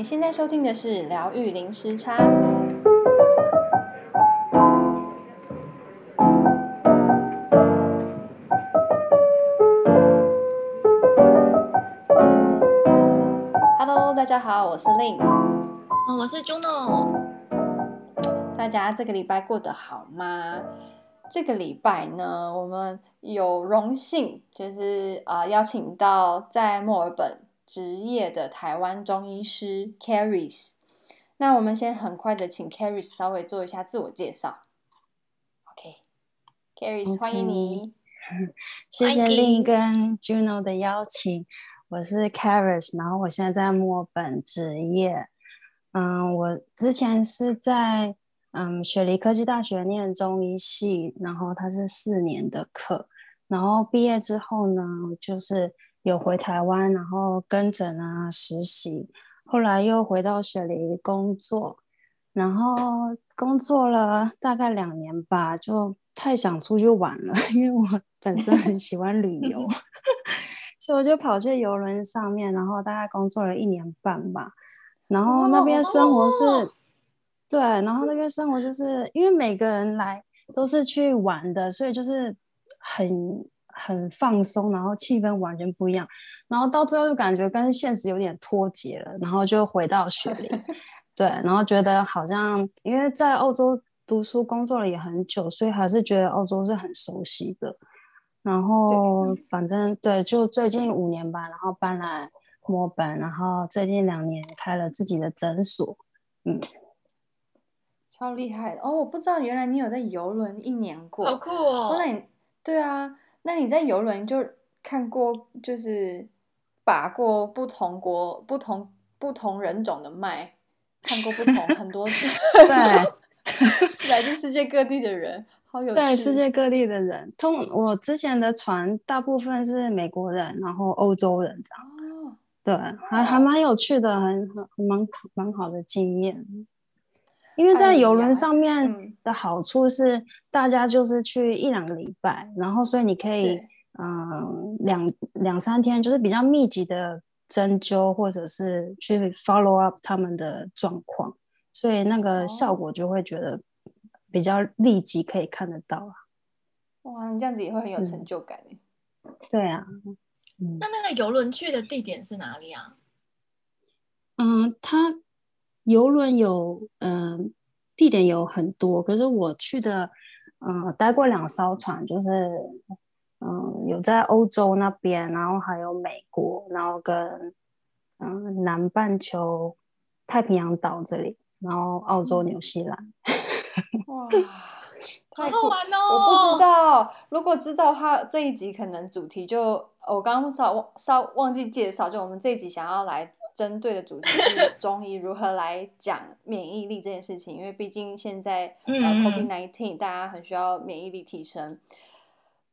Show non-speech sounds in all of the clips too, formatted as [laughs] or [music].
你现在收听的是疗愈零时差。Hello，大家好，我是 Lin，我是 Juno。大家这个礼拜过得好吗？这个礼拜呢，我们有荣幸，就是呃邀请到在墨尔本。职业的台湾中医师 Caris，那我们先很快的请 Caris 稍微做一下自我介绍。OK，Caris，okay. 欢迎你。谢谢 Lin 跟 Juno 的邀请，我是 Caris，然后我现在在墨本职业。嗯，我之前是在嗯雪梨科技大学念中医系，然后它是四年的课，然后毕业之后呢，就是。有回台湾，然后跟诊啊实习，后来又回到雪梨工作，然后工作了大概两年吧，就太想出去玩了，[laughs] 因为我本身很喜欢旅游，[laughs] 所以我就跑去游轮上面，然后大概工作了一年半吧，然后那边生活是，oh. 对，然后那边生活就是因为每个人来都是去玩的，所以就是很。很放松，然后气氛完全不一样，然后到最后就感觉跟现实有点脱节了，然后就回到雪梨，[laughs] 对，然后觉得好像因为在澳洲读书工作了也很久，所以还是觉得澳洲是很熟悉的。然后反正对，就最近五年吧，然后搬来墨尔本，然后最近两年开了自己的诊所，嗯，超厉害的哦！我不知道原来你有在游轮一年过，好酷哦！那你对啊。那你在游轮就看过，就是把过不同国、不同不同人种的脉，看过不同 [laughs] 很多，对，来自世界各地的人，好有趣。对，世界各地的人，通我之前的船大部分是美国人，然后欧洲人这样。哦，对，还还蛮有趣的，很很蛮蛮好的经验。因为在游轮上面的好处是，大家就是去一两个礼拜，嗯、然后所以你可以，嗯，两两三天就是比较密集的针灸，或者是去 follow up 他们的状况，所以那个效果就会觉得比较立即可以看得到啊。哇，你这样子也会很有成就感诶、嗯。对啊，嗯。那那个游轮去的地点是哪里啊？嗯，它。邮轮有嗯、呃、地点有很多，可是我去的嗯、呃、待过两艘船，就是嗯、呃、有在欧洲那边，然后还有美国，然后跟嗯、呃、南半球太平洋岛这里，然后澳洲、纽西兰。[laughs] 哇，太好玩哦！我不知道，如果知道的话，这一集可能主题就我刚刚稍忘稍忘记介绍，就我们这一集想要来。针对的主题是 [laughs] 中医如何来讲免疫力这件事情，因为毕竟现在呃 COVID-19 大家很需要免疫力提升。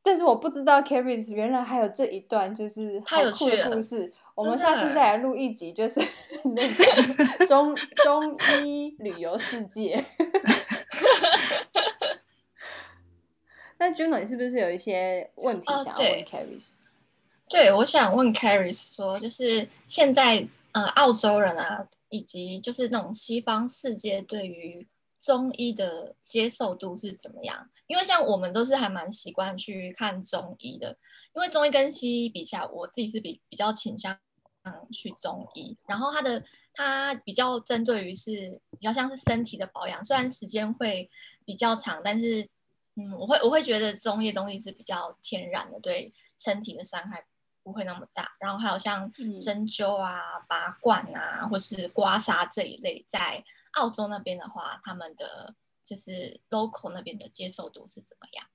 但是我不知道 Caris 原来还有这一段就是好酷的故事，我们下次再来录一集，就是 [laughs] 那个 [laughs] 中中医旅游世界。那 Juno 你是不是有一些问题想要问 Carries？对，我想问 Caris 说，就是现在。呃，澳洲人啊，以及就是那种西方世界对于中医的接受度是怎么样？因为像我们都是还蛮习惯去看中医的，因为中医跟西医比起来，我自己是比比较倾向去中医。然后它的它比较针对于是比较像是身体的保养，虽然时间会比较长，但是嗯，我会我会觉得中医的东西是比较天然的，对身体的伤害。不会那么大，然后还有像针灸啊、拔罐啊，或是刮痧这一类，在澳洲那边的话，他们的就是 local 那边的接受度是怎么样？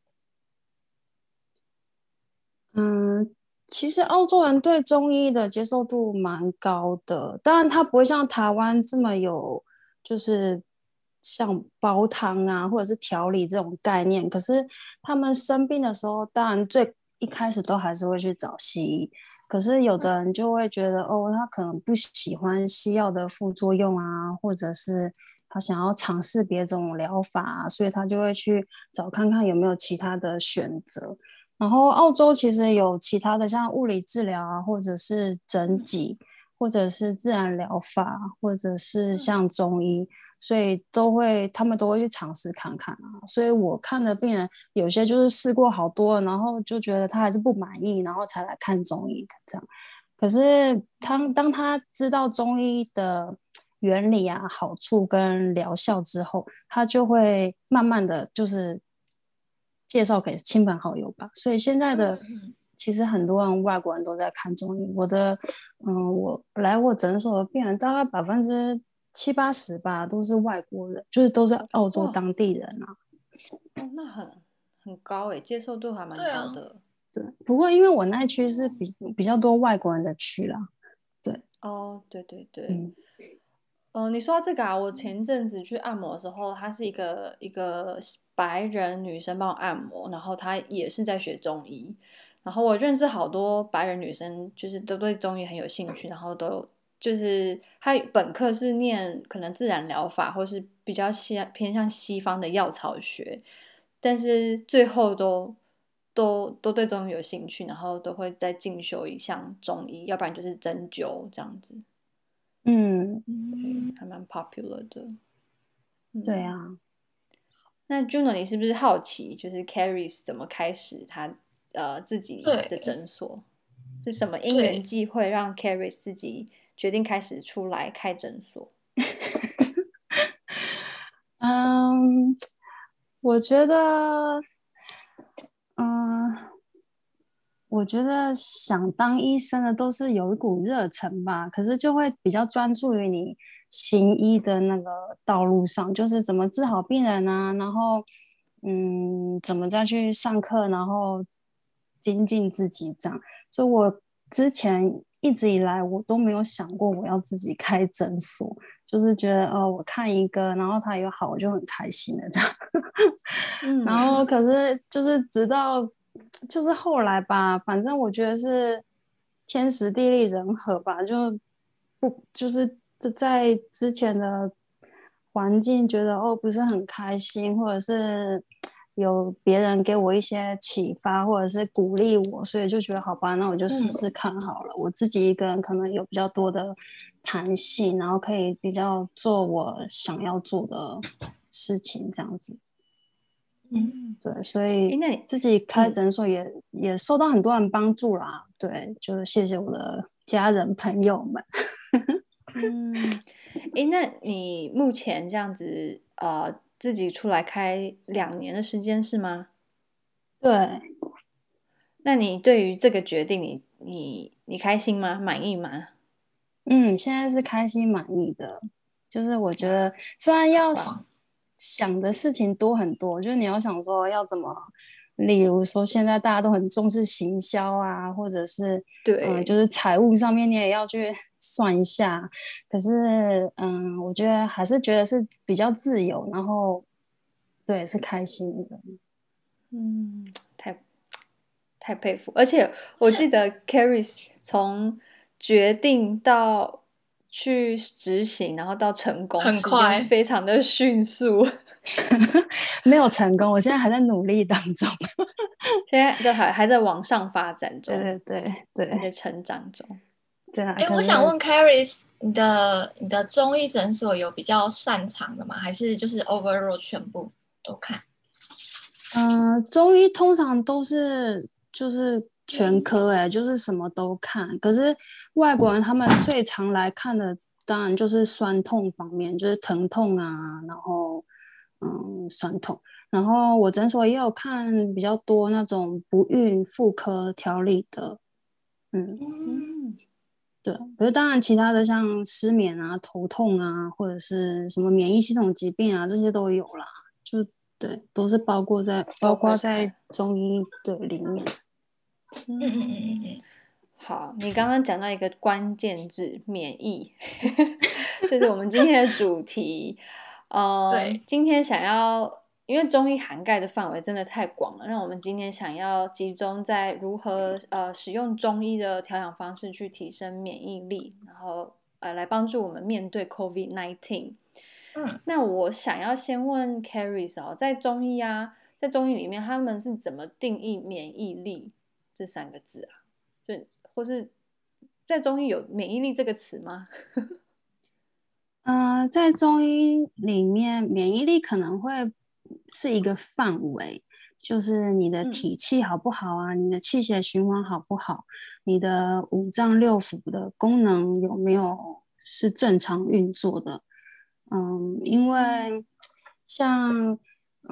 嗯，其实澳洲人对中医的接受度蛮高的，当然他不会像台湾这么有，就是像煲汤啊或者是调理这种概念。可是他们生病的时候，当然最一开始都还是会去找西医，可是有的人就会觉得，哦，他可能不喜欢西药的副作用啊，或者是他想要尝试别种疗法啊，所以他就会去找看看有没有其他的选择。然后澳洲其实有其他的像物理治疗啊，或者是整脊，或者是自然疗法，或者是像中医，所以都会他们都会去尝试看看啊。所以我看的病人有些就是试过好多，然后就觉得他还是不满意，然后才来看中医的这样。可是他当他知道中医的原理啊、好处跟疗效之后，他就会慢慢的就是介绍给亲朋好友吧。所以现在的。其实很多人外国人都在看中医，我的，嗯，我来我诊所的病人大概百分之七八十吧，都是外国人，就是都是澳洲当地人啊。哦，那很很高诶，接受度还蛮高的。对，不过因为我那区是比比较多外国人的区啦。对。哦，对对对。嗯。呃，你说到这个啊，我前阵子去按摩的时候，她是一个一个白人女生帮我按摩，然后她也是在学中医。然后我认识好多白人女生，就是都对中医很有兴趣，然后都就是他本科是念可能自然疗法，或是比较西偏向西方的药草学，但是最后都都都对中医有兴趣，然后都会再进修一项中医，要不然就是针灸这样子。嗯，还蛮 popular 的。对啊。那 Juno，你是不是好奇，就是 Carrie 怎么开始他？呃，自己的诊所是什么因缘际会让 Carrie 自己决定开始出来开诊所？[laughs] 嗯，我觉得，嗯，我觉得想当医生的都是有一股热忱吧，可是就会比较专注于你行医的那个道路上，就是怎么治好病人啊，然后，嗯，怎么再去上课，然后。精进自己这样，所以我之前一直以来我都没有想过我要自己开诊所，就是觉得哦，我看一个，然后他有好，我就很开心的这样。[laughs] 嗯，然后可是就是直到就是后来吧，反正我觉得是天时地利人和吧，就不就是就在之前的环境觉得哦不是很开心，或者是。有别人给我一些启发，或者是鼓励我，所以就觉得好吧，那我就试试看好了。嗯、我自己一个人可能有比较多的弹性，然后可以比较做我想要做的事情，这样子。嗯，对，所以那自己开诊所也、嗯、也受到很多人帮助啦。对，就是谢谢我的家人朋友们。[laughs] 嗯，哎，那你目前这样子，呃。自己出来开两年的时间是吗？对。那你对于这个决定你，你你你开心吗？满意吗？嗯，现在是开心满意的。就是我觉得，虽然要想的事情多很多，就是你要想说要怎么，例如说现在大家都很重视行销啊，或者是对、呃，就是财务上面你也要去。算一下，可是，嗯，我觉得还是觉得是比较自由，然后，对，是开心的，嗯，太太佩服，而且我记得 Carrie 从决定到去执行，然后到成功，很快，非常的迅速，[laughs] 没有成功，我现在还在努力当中，[laughs] 现在在还还在往上发展中，对对对，还在成长中。对啊，哎，我想问 Carrie，你的你的中医诊所有比较擅长的吗？还是就是 overall 全部都看？嗯、呃，中医通常都是就是全科，哎，就是什么都看。可是外国人他们最常来看的，当然就是酸痛方面，就是疼痛啊，然后嗯酸痛。然后我诊所也有看比较多那种不孕妇科调理的，嗯。嗯对，可是当然，其他的像失眠啊、头痛啊，或者是什么免疫系统疾病啊，这些都有啦。就对，都是包括在包括在中医的里面。嗯嗯嗯嗯。好，你刚刚讲到一个关键字“免疫”，[laughs] 这是我们今天的主题。呃，对，今天想要。因为中医涵盖的范围真的太广了，那我们今天想要集中在如何呃使用中医的调养方式去提升免疫力，然后呃来帮助我们面对 COVID-19。嗯，那我想要先问 Carries 哦，在中医啊，在中医里面他们是怎么定义免疫力这三个字啊？就或是在中医有免疫力这个词吗？[laughs] 呃，在中医里面，免疫力可能会是一个范围，就是你的体气好不好啊？嗯、你的气血循环好不好？你的五脏六腑的功能有没有是正常运作的？嗯，因为像。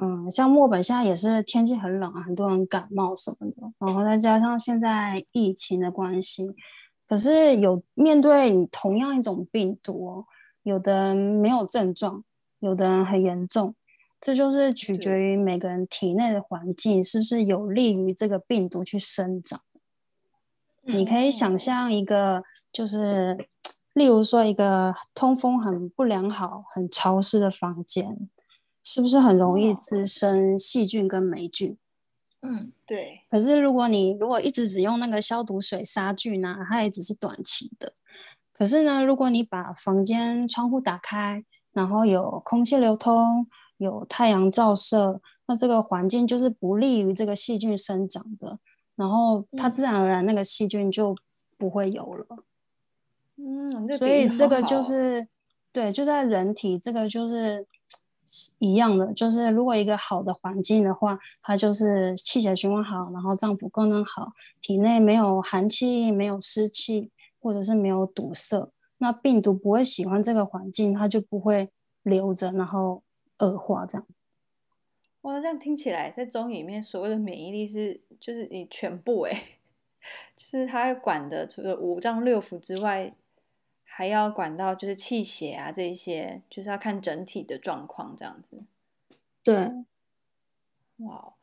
嗯，像墨本现在也是天气很冷啊，很多人感冒什么的，然后再加上现在疫情的关系，可是有面对你同样一种病毒哦，有的没有症状，有的人很严重，这就是取决于每个人体内的环境是不是有利于这个病毒去生长。嗯，你可以想象一个，就是例如说一个通风很不良好、很潮湿的房间。是不是很容易滋生细菌跟霉菌？嗯，对。可是如果你如果一直只用那个消毒水杀菌啊，它也只是短期的。可是呢，如果你把房间窗户打开，然后有空气流通，有太阳照射，那这个环境就是不利于这个细菌生长的。然后它自然而然那个细菌就不会有了。嗯，所以这个就是对，就在人体这个就是。一样的，就是如果一个好的环境的话，它就是气血循环好，然后脏腑功能好，体内没有寒气、没有湿气，或者是没有堵塞，那病毒不会喜欢这个环境，它就不会留着，然后恶化这样。哇，这样听起来，在中医里面所谓的免疫力是，就是你全部哎，[laughs] 就是它管的除了五脏六腑之外。还要管到就是气血啊，这一些就是要看整体的状况这样子。对，哇，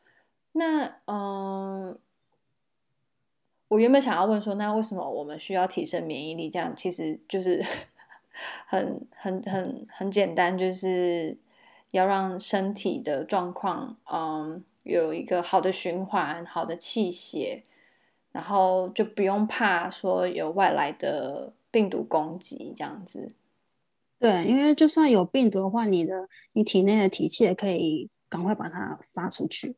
那嗯、呃，我原本想要问说，那为什么我们需要提升免疫力？这样其实就是 [laughs] 很很很很简单，就是要让身体的状况嗯有一个好的循环、好的气血，然后就不用怕说有外来的。病毒攻击这样子，对，因为就算有病毒的话，你的你体内的体气也可以赶快把它发出去。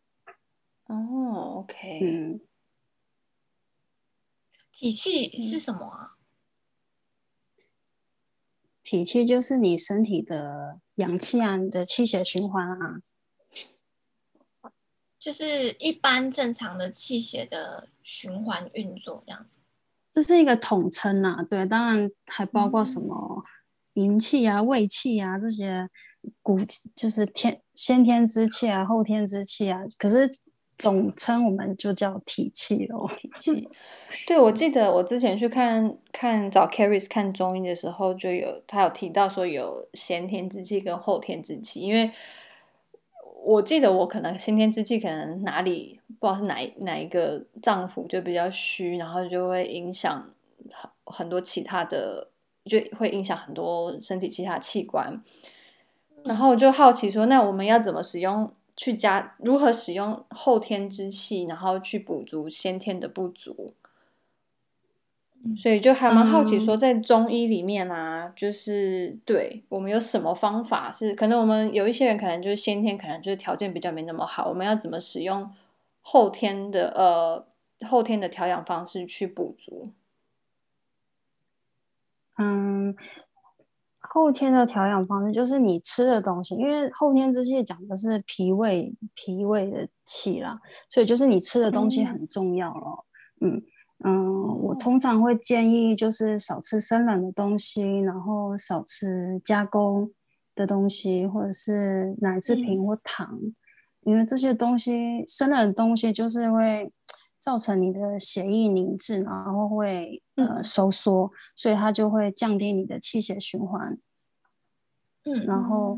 哦，OK，嗯，体气是什么啊？体气就是你身体的阳气啊，你的气血循环啊，就是一般正常的气血的循环运作这样子。这是一个统称呐，对，当然还包括什么营气啊、胃气啊这些古就是天先天之气啊、后天之气啊，可是总称我们就叫体气咯。体气，对，我记得我之前去看看找 Caris 看中医的时候，就有他有提到说有先天之气跟后天之气，因为。我记得我可能先天之气，可能哪里不知道是哪哪一个脏腑就比较虚，然后就会影响很很多其他的，就会影响很多身体其他器官。然后我就好奇说，那我们要怎么使用去加，如何使用后天之气，然后去补足先天的不足？所以就还蛮好奇，说在中医里面啊，嗯、就是对我们有什么方法是可能我们有一些人可能就是先天可能就是条件比较没那么好，我们要怎么使用后天的呃后天的调养方式去补足？嗯，后天的调养方式就是你吃的东西，因为后天之气讲的是脾胃脾胃的气啦，所以就是你吃的东西很重要咯。嗯。嗯嗯，我通常会建议就是少吃生冷的东西，然后少吃加工的东西，或者是奶制品或糖，嗯、因为这些东西生冷的东西就是会造成你的血液凝滞，然后会呃收缩，所以它就会降低你的气血循环。嗯，然后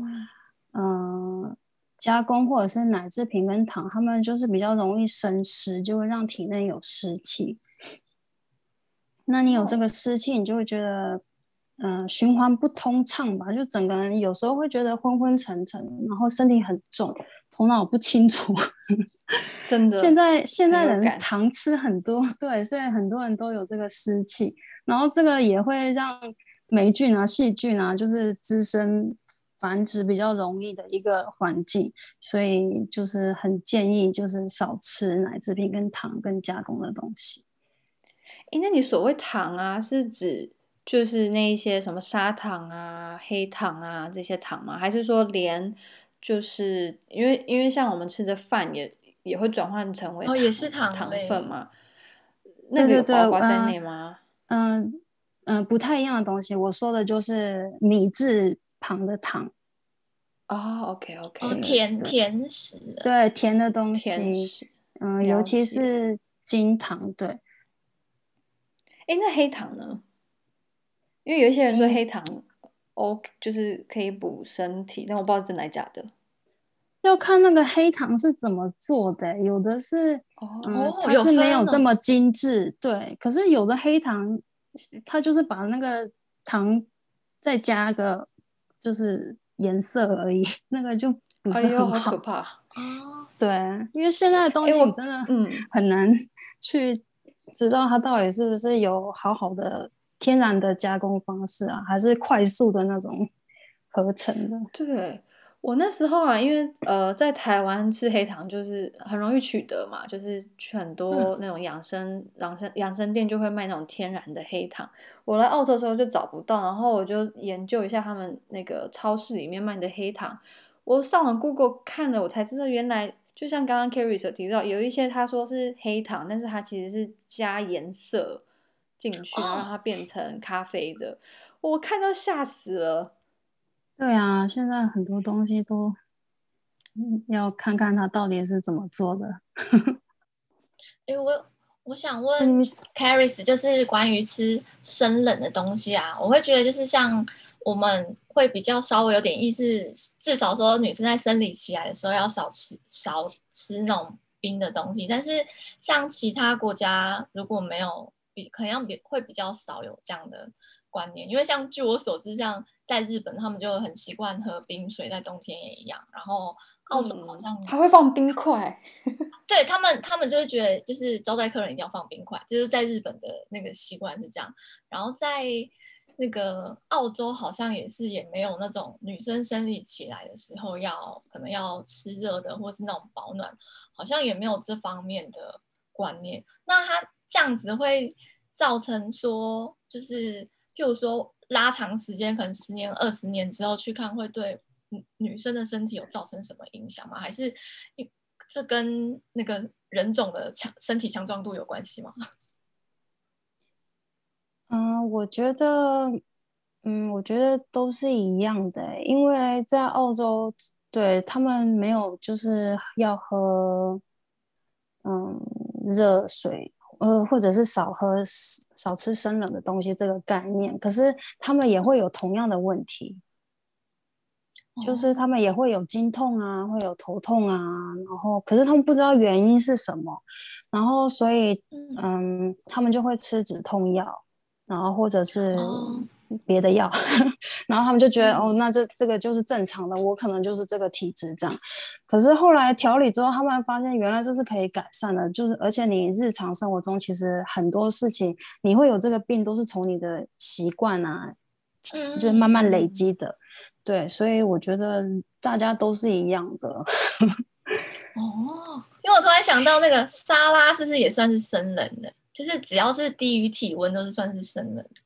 嗯、呃，加工或者是奶制品跟糖，它们就是比较容易生湿，就会让体内有湿气。那你有这个湿气，你就会觉得，嗯、呃，循环不通畅吧？就整个人有时候会觉得昏昏沉沉，然后身体很重，头脑不清楚。[laughs] 真的，现在现在人糖吃很多，[laughs] 对，所以很多人都有这个湿气，然后这个也会让霉菌啊、细菌啊，就是滋生繁殖比较容易的一个环境，所以就是很建议就是少吃奶制品、跟糖、跟加工的东西。哎，那你所谓糖啊，是指就是那一些什么砂糖啊、黑糖啊这些糖吗？还是说连就是因为因为像我们吃的饭也也会转换成为哦，也是糖糖分嘛？那个有包括在内吗？嗯嗯、呃呃，不太一样的东西。我说的就是米字旁的糖。哦，OK OK，哦，甜甜食，对，甜的东西，嗯、呃，尤其是金糖，对。哎，那黑糖呢？因为有一些人说黑糖，OK，就是可以补身体，但我不知道真的假的。要看那个黑糖是怎么做的，有的是哦、呃，它是没有这么精致，对。可是有的黑糖，它就是把那个糖再加个，就是。颜色而已，[laughs] 那个就不是很好，好可怕啊！[laughs] 对，因为现在的东西我真的嗯很难 [laughs] 去知道它到底是不是有好好的天然的加工方式啊，还是快速的那种 [laughs] 合成的？对。我那时候啊，因为呃，在台湾吃黑糖就是很容易取得嘛，就是去很多那种养生、养生、养生店就会卖那种天然的黑糖。我来澳洲的时候就找不到，然后我就研究一下他们那个超市里面卖的黑糖。我上网 Google 看了，我才知道原来就像刚刚 Carrie 所提到，有一些他说是黑糖，但是它其实是加颜色进去，让它变成咖啡的。我看到吓死了。对啊，现在很多东西都要看看它到底是怎么做的。[laughs] 哎，我我想问 Caris，就是关于吃生冷的东西啊，我会觉得就是像我们会比较稍微有点意识，至少说女生在生理期来的时候要少吃少吃那种冰的东西，但是像其他国家如果没有比，可能比会比较少有这样的观念，因为像据我所知，像在日本，他们就很习惯喝冰水，在冬天也一样。然后澳洲好像还会放冰块，[laughs] 对他们，他们就是觉得就是招待客人一定要放冰块，就是在日本的那个习惯是这样。然后在那个澳洲，好像也是也没有那种女生生理起来的时候要可能要吃热的，或是那种保暖，好像也没有这方面的观念。那它这样子会造成说，就是。譬如说拉长时间，可能十年、二十年之后去看，会对女生的身体有造成什么影响吗？还是这跟那个人种的强身体强壮度有关系吗？[laughs] 嗯，我觉得，嗯，我觉得都是一样的，因为在澳洲，对，他们没有就是要喝，嗯，热水。呃，或者是少喝、少吃生冷的东西这个概念，可是他们也会有同样的问题，就是他们也会有经痛啊，会有头痛啊，然后可是他们不知道原因是什么，然后所以嗯，他们就会吃止痛药，然后或者是。别的药，[laughs] 然后他们就觉得哦，那这这个就是正常的，我可能就是这个体质这样。可是后来调理之后，他们发现原来这是可以改善的，就是而且你日常生活中其实很多事情你会有这个病，都是从你的习惯啊，就是慢慢累积的。对，所以我觉得大家都是一样的。哦，因为我突然想到那个沙拉是不是也算是生冷的？就是只要是低于体温都是算是生冷的。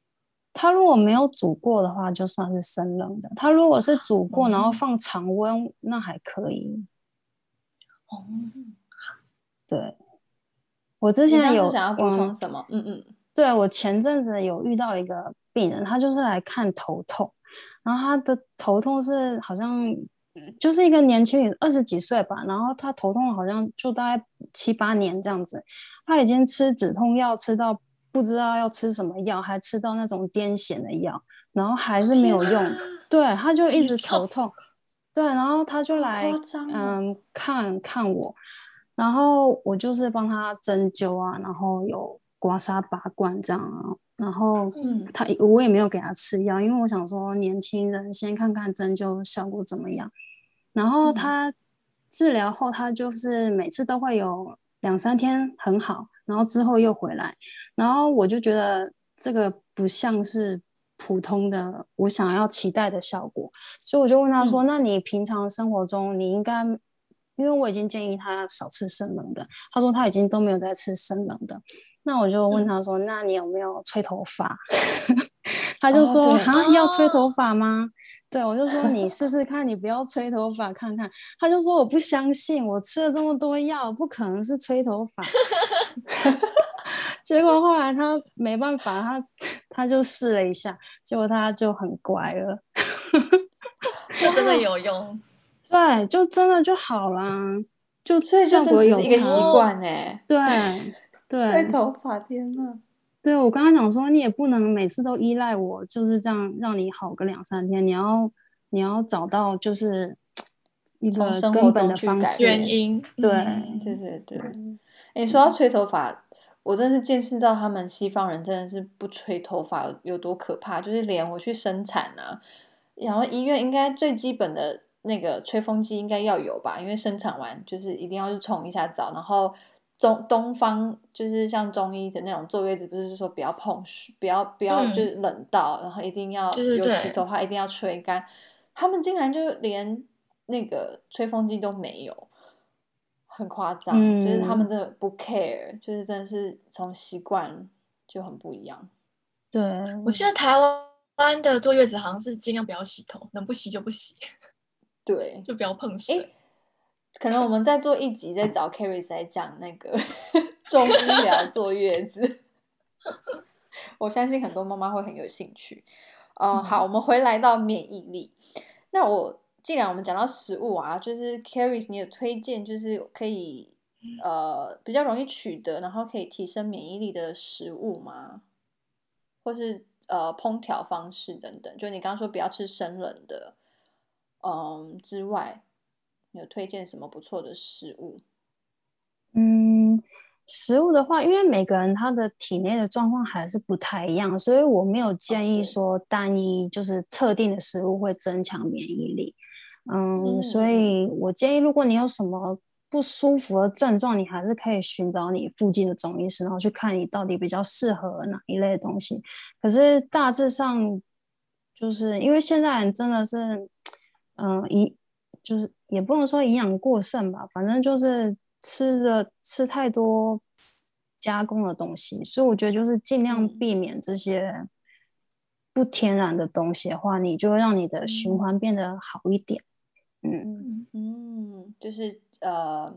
它如果没有煮过的话，就算是生冷的。它如果是煮过，然后放常温，嗯、那还可以。哦，对，我之前有想要补充什么？嗯嗯，对，我前阵子有遇到一个病人，他就是来看头痛，然后他的头痛是好像就是一个年轻人，二十几岁吧，然后他头痛好像就大概七八年这样子，他已经吃止痛药吃到。不知道要吃什么药，还吃到那种癫痫的药，然后还是没有用。啊、对，他就一直头痛。对，然后他就来嗯看看我，然后我就是帮他针灸啊，然后有刮痧拔罐这样啊。然后嗯，他我也没有给他吃药，因为我想说年轻人先看看针灸效果怎么样。然后他治疗后，他就是每次都会有两三天很好。然后之后又回来，然后我就觉得这个不像是普通的我想要期待的效果，所以我就问他说：“嗯、那你平常生活中你应该因为我已经建议他少吃生冷的，他说他已经都没有在吃生冷的。那我就问他说：“嗯、那你有没有吹头发？” [laughs] 他就说：“啊、哦，要吹头发吗？”对，我就说：“你试试看，你不要吹头发看看。”他就说：“我不相信，我吃了这么多药，不可能是吹头发。[laughs] ”结果后来他没办法，他他就试了一下，结果他就很乖了，[laughs] 就真的有用。对，就真的就好啦，就效果有一个习惯哎。对对，[laughs] 吹头发，天呐。对，我刚刚讲说，你也不能每次都依赖我，就是这样让你好个两三天。你要你要找到就是一个根本的方式原因。对对对对。你，说到吹头发。我真是见识到他们西方人真的是不吹头发有多可怕，就是连我去生产啊，然后医院应该最基本的那个吹风机应该要有吧，因为生产完就是一定要去冲一下澡，然后中东方就是像中医的那种坐月子，不是说不要碰水，不要不要就是冷到，嗯、然后一定要有洗头发一定要吹干，他们竟然就连那个吹风机都没有。很夸张，嗯、就是他们真的不 care，就是真的是从习惯就很不一样。对，我记得台湾的坐月子好像是尽量不要洗头，能不洗就不洗。[laughs] 对，就不要碰水。可能我们再做一集，再找 Carrie 来讲那个 [laughs] 中医疗坐月子。[laughs] 我相信很多妈妈会很有兴趣。嗯、呃，好，我们回来到免疫力。那我。既然我们讲到食物啊，就是 Carrie 你有推荐，就是可以呃比较容易取得，然后可以提升免疫力的食物吗？或是呃烹调方式等等？就你刚刚说不要吃生冷的，嗯之外，你有推荐什么不错的食物？嗯，食物的话，因为每个人他的体内的状况还是不太一样，所以我没有建议说单一就是特定的食物会增强免疫力。嗯，所以我建议，如果你有什么不舒服的症状，你还是可以寻找你附近的中医师，然后去看你到底比较适合哪一类的东西。可是大致上，就是因为现在人真的是，嗯，营就是也不能说营养过剩吧，反正就是吃的吃太多加工的东西，所以我觉得就是尽量避免这些不天然的东西的话，你就会让你的循环变得好一点。嗯嗯，就是呃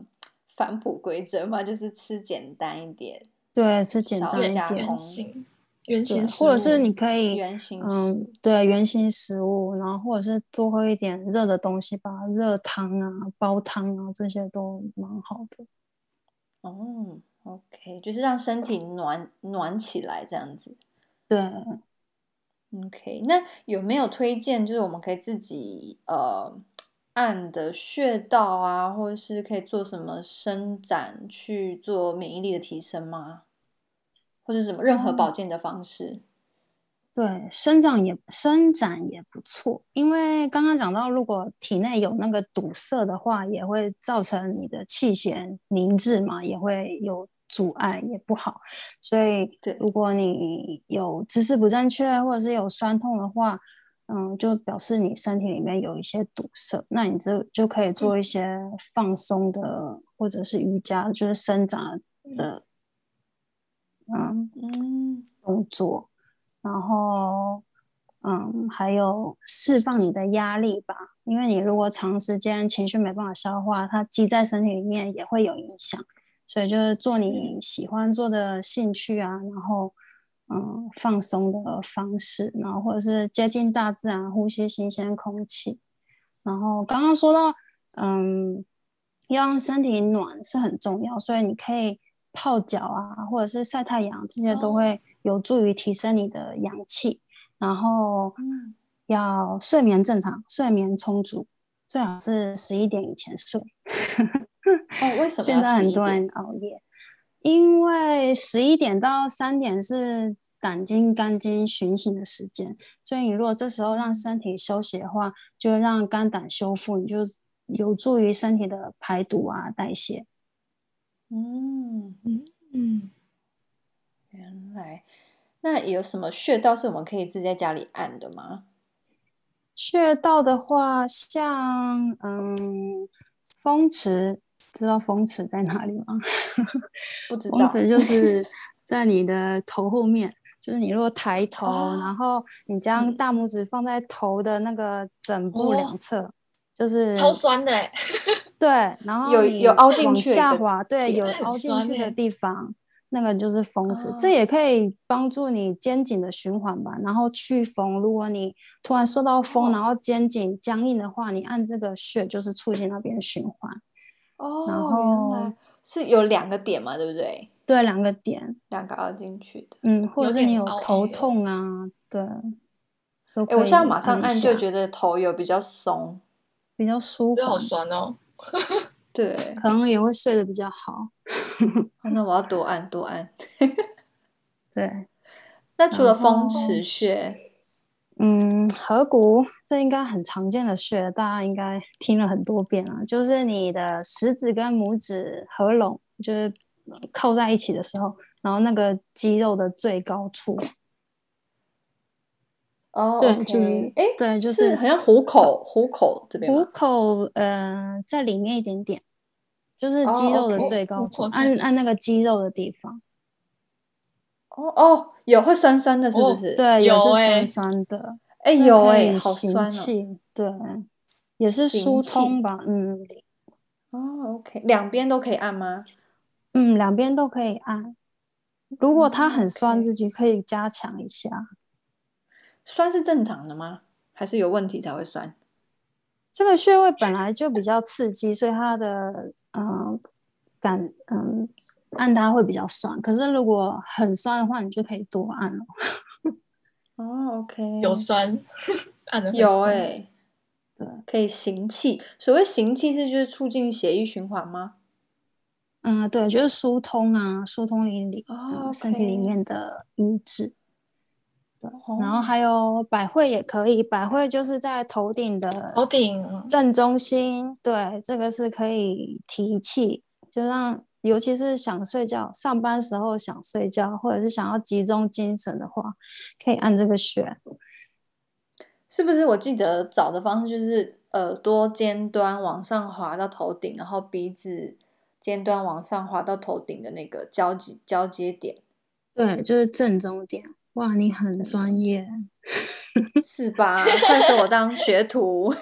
返璞归真嘛，就是吃简单一点，对，吃简单一点，原型原型，或者是你可以原型嗯，对，原型食物，然后或者是多喝一点热的东西吧，热汤啊、煲汤啊，这些都蛮好的。哦，OK，就是让身体暖暖起来这样子。对，OK，那有没有推荐？就是我们可以自己呃。按的穴道啊，或者是可以做什么伸展去做免疫力的提升吗？或者什么任何保健的方式？对，伸展也伸展也不错，因为刚刚讲到，如果体内有那个堵塞的话，也会造成你的气血凝滞嘛，也会有阻碍，也不好。所以，对，如果你有姿势不正确，或者是有酸痛的话。嗯，就表示你身体里面有一些堵塞，那你就就可以做一些放松的，嗯、或者是瑜伽，就是伸展的，嗯嗯。动作，然后嗯还有释放你的压力吧，因为你如果长时间情绪没办法消化，它积在身体里面也会有影响，所以就是做你喜欢做的兴趣啊，然后。嗯，放松的方式，然后或者是接近大自然，呼吸新鲜空气。然后刚刚说到，嗯，要让身体暖是很重要，所以你可以泡脚啊，或者是晒太阳，这些都会有助于提升你的阳气。然后要睡眠正常，睡眠充足，最好是十一点以前睡。哦，为什么 [laughs] 现在很多人熬夜？因为十一点到三点是胆经、肝经循行的时间，所以你如果这时候让身体休息的话，就会让肝胆修复，你就有助于身体的排毒啊、代谢。嗯嗯嗯，原来那有什么穴道是我们可以自己在家里按的吗？穴道的话，像嗯风池，知道风池在哪里吗？[laughs] 不知道。风池就是在你的头后面，就是你如果抬头，哦、然后你将大拇指放在头的那个枕部两侧，哦、就是超酸的。对，然后有有凹进去下滑，对，有凹进去的地方。那个就是风池，哦、这也可以帮助你肩颈的循环吧，然后祛风。如果你突然受到风，哦、然后肩颈僵硬的话，你按这个穴就是促进那边循环。哦，然后原来是有两个点嘛，对不对？对，两个点，两个凹进去的。嗯，或者是你有头痛啊，对。哎，我现在马上按就觉得头有比较松，比较舒服。好酸哦。[laughs] 对，可能也会睡得比较好。[laughs] 那我要多按多按。对，[laughs] 那除了风池穴，嗯，合谷这应该很常见的穴，大家应该听了很多遍了。就是你的食指跟拇指合拢，就是靠在一起的时候，然后那个肌肉的最高处。哦，对，就是，哎，对，就是好像虎口，虎口这边。虎口，呃，在里面一点点，就是肌肉的最高处，按按那个肌肉的地方。哦哦，有会酸酸的，是不是？对，有是酸酸的。哎，有哎，好酸哦。对，也是疏通吧，嗯。哦，OK，两边都可以按吗？嗯，两边都可以按。如果它很酸，自己可以加强一下。酸是正常的吗？还是有问题才会酸？这个穴位本来就比较刺激，所以它的嗯、呃、感嗯按它会比较酸。可是如果很酸的话，你就可以多按了。[laughs] 哦，OK，有酸，按的有哎、欸，对，可以行气。所谓行气是就是促进血液循环吗？嗯，对，就是疏通啊，疏通你里、哦 okay、身体里面的瘀滞。然后还有百会也可以，百会就是在头顶的头顶正中心，对，这个是可以提气，就让尤其是想睡觉、上班时候想睡觉，或者是想要集中精神的话，可以按这个穴。是不是？我记得找的方式就是耳朵尖端往上滑到头顶，然后鼻子尖端往上滑到头顶的那个交集交接点，对，就是正中点。哇，你很专业，是吧？快说我当学徒，[laughs]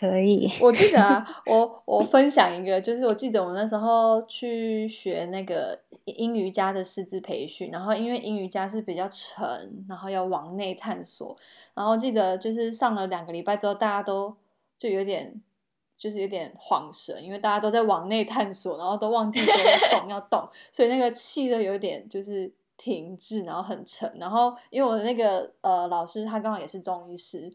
可以。我记得啊，[laughs] 我我分享一个，就是我记得我那时候去学那个英瑜伽的师资培训，然后因为英瑜伽是比较沉，然后要往内探索，然后记得就是上了两个礼拜之后，大家都就有点。就是有点恍神，因为大家都在往内探索，然后都忘记说要 [laughs] 动要动，所以那个气都有点就是停滞，然后很沉。然后因为我的那个呃老师他刚好也是中医师。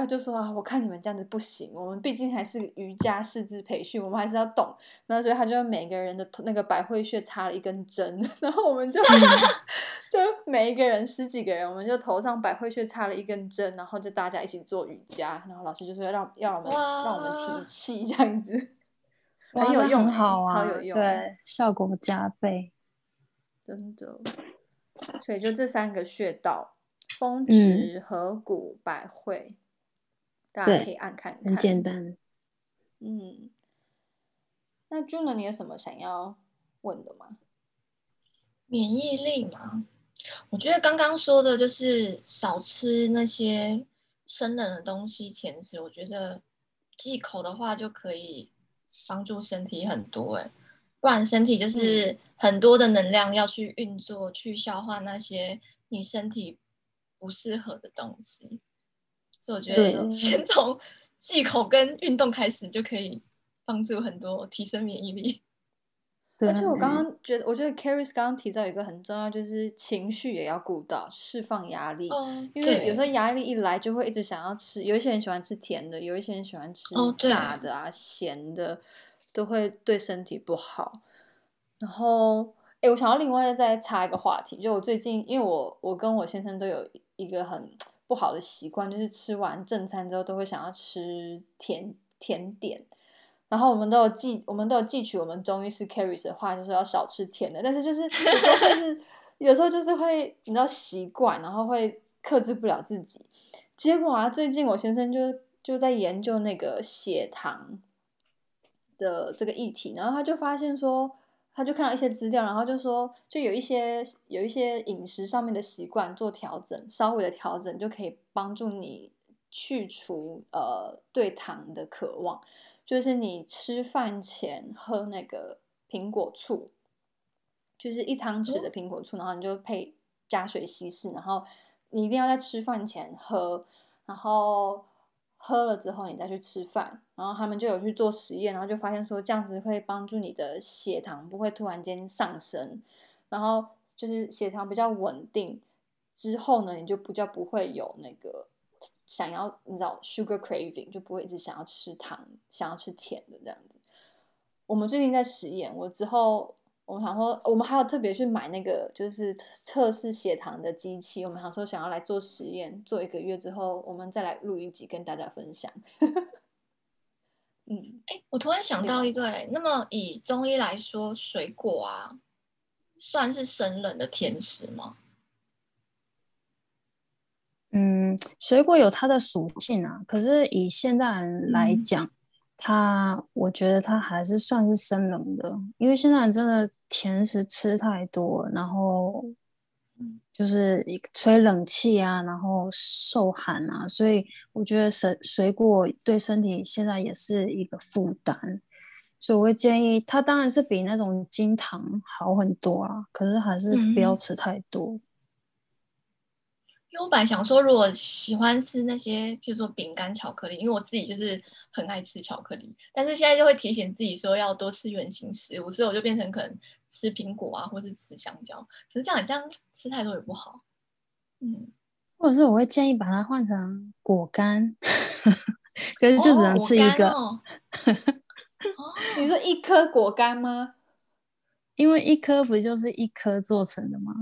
他就说啊，我看你们这样子不行，我们毕竟还是瑜伽师资培训，我们还是要动。那所以他就每个人的那个百会穴插了一根针，[laughs] 然后我们就、嗯、[laughs] 就每一个人十几个人，我们就头上百会穴插了一根针，然后就大家一起做瑜伽。然后老师就说要让要我们让我们提气这样子，[laughs] 很有用，好啊，超有用，对，效果加倍，真的。所以就这三个穴道：风池、合谷、百会。大家可以按看看，很简单。嗯，那 Juno，你有什么想要问的吗？免疫力嘛，我觉得刚刚说的就是少吃那些生冷的东西、甜食。我觉得忌口的话就可以帮助身体很多。哎，不然身体就是很多的能量要去运作、去消化那些你身体不适合的东西。所以我觉得 [laughs] 先从忌口跟运动开始，就可以帮助很多提升免疫力。而且我刚刚觉得，我觉得 Caris 刚刚提到一个很重要，就是情绪也要顾到，释放压力。哦、因为有时候压力一来，就会一直想要吃。有一些人喜欢吃甜的，有一些人喜欢吃炸的啊、哦、咸的，都会对身体不好。然后，哎，我想要另外再插一个话题，就我最近，因为我我跟我先生都有一个很。不好的习惯就是吃完正餐之后都会想要吃甜甜点，然后我们都有记，我们都有记取我们中医师 Caris 的话，就是要少吃甜的。但是就是有时候就是 [laughs] 有时候就是会你知道习惯，然后会克制不了自己。结果啊，最近我先生就就在研究那个血糖的这个议题，然后他就发现说，他就看到一些资料，然后就说，就有一些有一些饮食上面的习惯做调整，稍微的调整就可以帮助你去除呃对糖的渴望，就是你吃饭前喝那个苹果醋，就是一汤匙的苹果醋，然后你就配加水稀释，然后你一定要在吃饭前喝，然后。喝了之后，你再去吃饭，然后他们就有去做实验，然后就发现说这样子会帮助你的血糖不会突然间上升，然后就是血糖比较稳定之后呢，你就比较不会有那个想要你知道 sugar craving，就不会一直想要吃糖、想要吃甜的这样子。我们最近在实验，我之后。我想说，我们还有特别去买那个就是测试血糖的机器。我们想说，想要来做实验，做一个月之后，我们再来录一集跟大家分享。[laughs] 嗯，哎，我突然想到一个，哎，那么以中医来说，水果啊，算是生冷的甜食吗？嗯，水果有它的属性啊，可是以现代人来讲。嗯它，我觉得它还是算是生冷的，因为现在真的甜食吃太多，然后就是吹冷气啊，然后受寒啊，所以我觉得水水果对身体现在也是一个负担，所以我会建议它，当然是比那种金糖好很多啊，可是还是不要吃太多。嗯因为我本来想说，如果喜欢吃那些，譬如说饼干、巧克力，因为我自己就是很爱吃巧克力，但是现在就会提醒自己说要多吃原型食物，所以我就变成可能吃苹果啊，或是吃香蕉。可是这样这样吃太多也不好，嗯，或者是我会建议把它换成果干，[laughs] 可是就只能吃一个。哦哦、你说一颗果干吗？因为一颗不就是一颗做成的吗？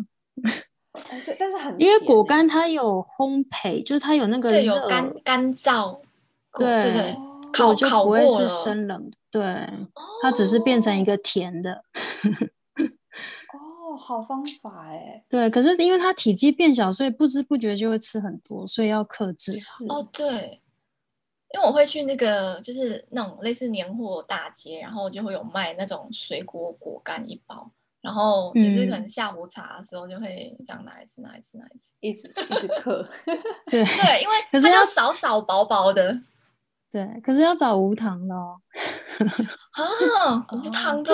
对，但是很因为果干它有烘焙，就是它有那个有干干燥，对，对烤就不会是生冷，对，它只是变成一个甜的。[laughs] [laughs] 哦，好方法哎。对，可是因为它体积变小，所以不知不觉就会吃很多，所以要克制。哦，对，因为我会去那个就是那种类似年货大街，然后就会有卖那种水果果干一包。然后也是可能下午茶的时候就会这样拿一次拿一次拿一次，一直一直嗑。[laughs] 对对，因为可是要少少薄薄的。对，可是要找无糖的哦。啊，[laughs] 无糖的。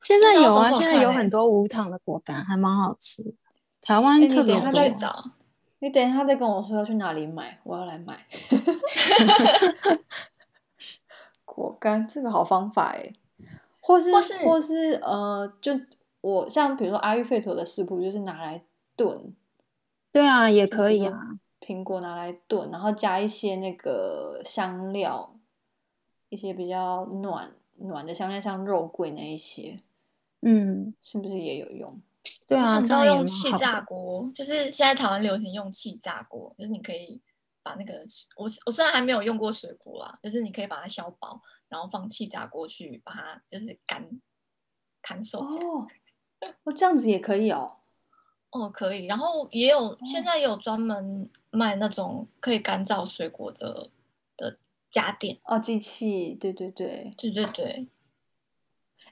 现在有啊，现在有很多无糖的果干，还蛮好吃。台湾特别多。你找。你等一下再跟我说要去哪里买，我要来买。[laughs] 果干这个好方法哎。或是，或是呃，就我像比如说阿育吠陀的食谱，就是拿来炖。对啊，也可以啊。苹果拿来炖，然后加一些那个香料，一些比较暖暖的香料，像肉桂那一些。嗯，是不是也有用？对啊，你知道用气炸锅，就是现在台湾流行用气炸锅，就是你可以把那个我我虽然还没有用过水果啊，就是你可以把它削薄。然后放气炸锅去把它就是干干熟哦，哦这样子也可以哦，[laughs] 哦可以，然后也有、哦、现在也有专门卖那种可以干燥水果的的家电。哦机器，对对对。对对对，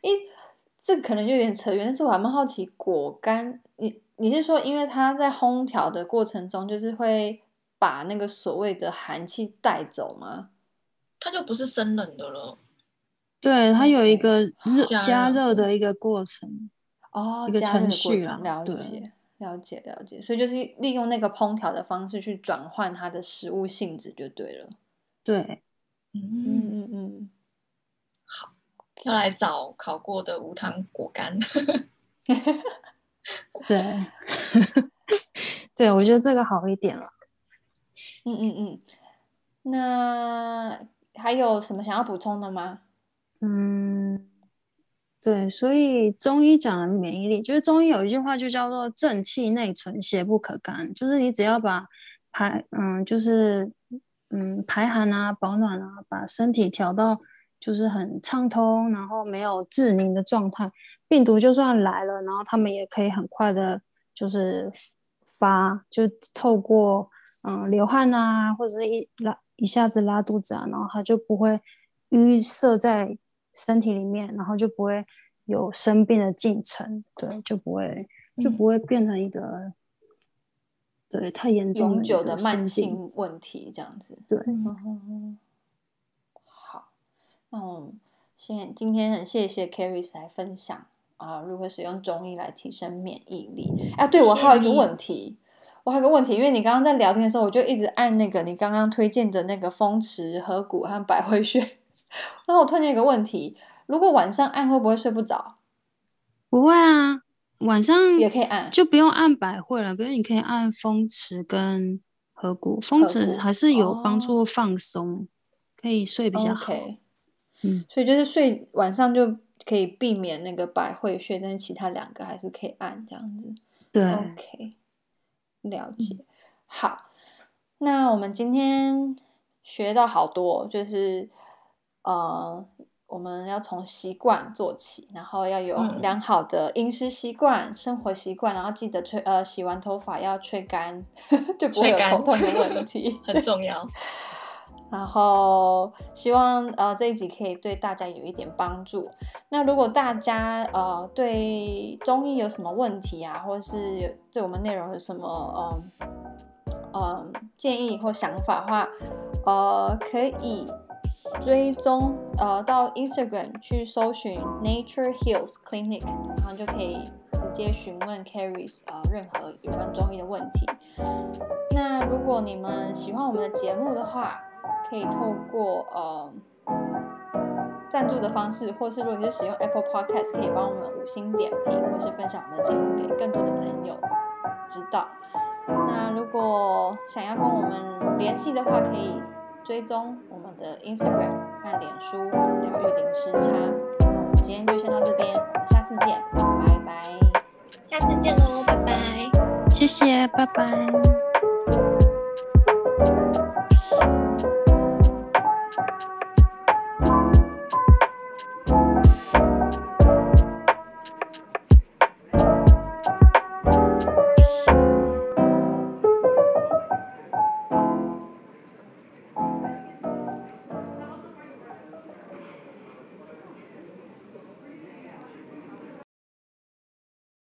诶，这个可能就有点扯远，但是我还蛮好奇果干，你你是说因为它在烘调的过程中，就是会把那个所谓的寒气带走吗？它就不是生冷的了，对，它有一个热加热的一个过程。哦，一个程序啊，了解了解了解，所以就是利用那个烹调的方式去转换它的食物性质就对了，对，嗯。嗯嗯嗯，好，要来找烤过的无糖果干，[laughs] 对，[laughs] 对我觉得这个好一点了，嗯嗯嗯，那。还有什么想要补充的吗？嗯，对，所以中医讲的免疫力，就是中医有一句话就叫做“正气内存，邪不可干”，就是你只要把排，嗯，就是嗯排寒啊、保暖啊，把身体调到就是很畅通，然后没有滞凝的状态，病毒就算来了，然后他们也可以很快的，就是发，就透过嗯流汗啊，或者是一来。一下子拉肚子啊，然后它就不会淤塞在身体里面，然后就不会有生病的进程，对，就不会就不会变成一个、嗯、对太严重永久的慢性问题这样子。对，嗯、好，那我先今天很谢谢 Carrie 来分享啊，如何使用中医来提升免疫力。啊，对，我还有一个问题。我还有个问题，因为你刚刚在聊天的时候，我就一直按那个你刚刚推荐的那个风池、合谷和百会穴。然后我突然间有个问题：如果晚上按会不会睡不着？不会啊，晚上也可以按，就不用按百会了。可是你可以按风池跟合谷，风池还是有帮助放松，可以睡比较好。Okay. 嗯，所以就是睡晚上就可以避免那个百会穴，但是其他两个还是可以按这样子。对，OK。了解，好，那我们今天学到好多，就是呃，我们要从习惯做起，然后要有良好的饮食习惯、嗯、生活习惯，然后记得吹呃，洗完头发要吹干，[laughs] 就不会有头痛的问。[laughs] 题，很重要。然后希望呃这一集可以对大家有一点帮助。那如果大家呃对中医有什么问题啊，或者是对我们内容有什么嗯嗯、呃呃、建议或想法的话，呃可以追踪呃到 Instagram 去搜寻 Nature Hills Clinic，然后就可以直接询问 Carrie 呃任何有关中医的问题。那如果你们喜欢我们的节目的话，可以透过呃赞助的方式，或是如果你是使用 Apple Podcast，可以帮我们五星点评，或是分享我们的节目给更多的朋友知道。那如果想要跟我们联系的话，可以追踪我们的 Instagram 和脸书“疗愈零时差”。那我们今天就先到这边，我们下次见，拜拜。下次见喽，拜拜。谢谢，拜拜。